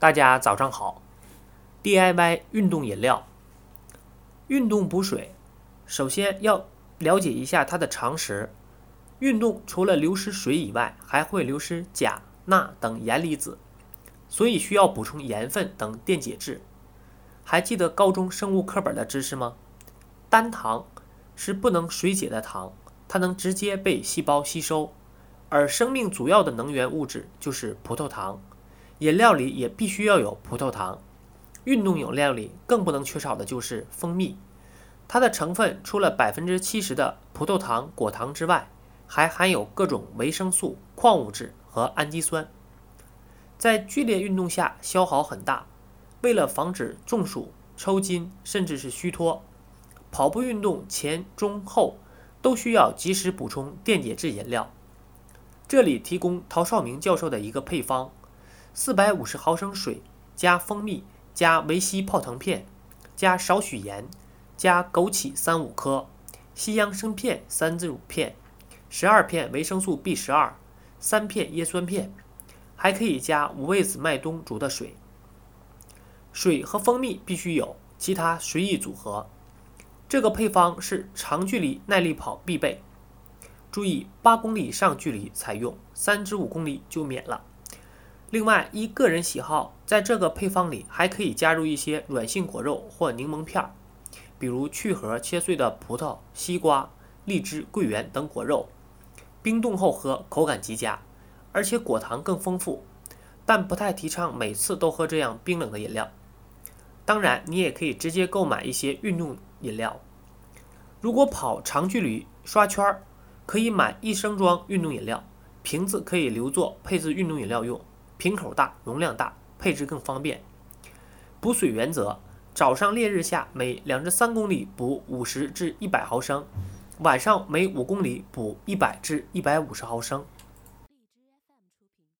大家早上好，DIY 运动饮料，运动补水，首先要了解一下它的常识。运动除了流失水以外，还会流失钾、钠等盐离子，所以需要补充盐分等电解质。还记得高中生物课本的知识吗？单糖是不能水解的糖，它能直接被细胞吸收，而生命主要的能源物质就是葡萄糖。饮料里也必须要有葡萄糖，运动饮料里更不能缺少的就是蜂蜜。它的成分除了百分之七十的葡萄糖果糖之外，还含有各种维生素、矿物质和氨基酸。在剧烈运动下消耗很大，为了防止中暑、抽筋，甚至是虚脱，跑步运动前、中、后都需要及时补充电解质饮料。这里提供陶绍明教授的一个配方。四百五十毫升水，加蜂蜜，加维 C 泡腾片，加少许盐，加枸杞三五颗，西洋参片三至五片，十二片维生素 B 十二，三片叶酸片，还可以加五味子麦冬煮的水。水和蜂蜜必须有，其他随意组合。这个配方是长距离耐力跑必备，注意八公里以上距离采用，三至五公里就免了。另外，依个人喜好，在这个配方里还可以加入一些软性果肉或柠檬片儿，比如去核切碎的葡萄、西瓜、荔枝、桂圆等果肉，冰冻后喝口感极佳，而且果糖更丰富。但不太提倡每次都喝这样冰冷的饮料。当然，你也可以直接购买一些运动饮料。如果跑长距离刷圈儿，可以买一升装运动饮料，瓶子可以留作配置运动饮料用。瓶口大，容量大，配置更方便。补水原则：早上烈日下每两至三公里补五十至一百毫升，晚上每五公里补一百至一百五十毫升。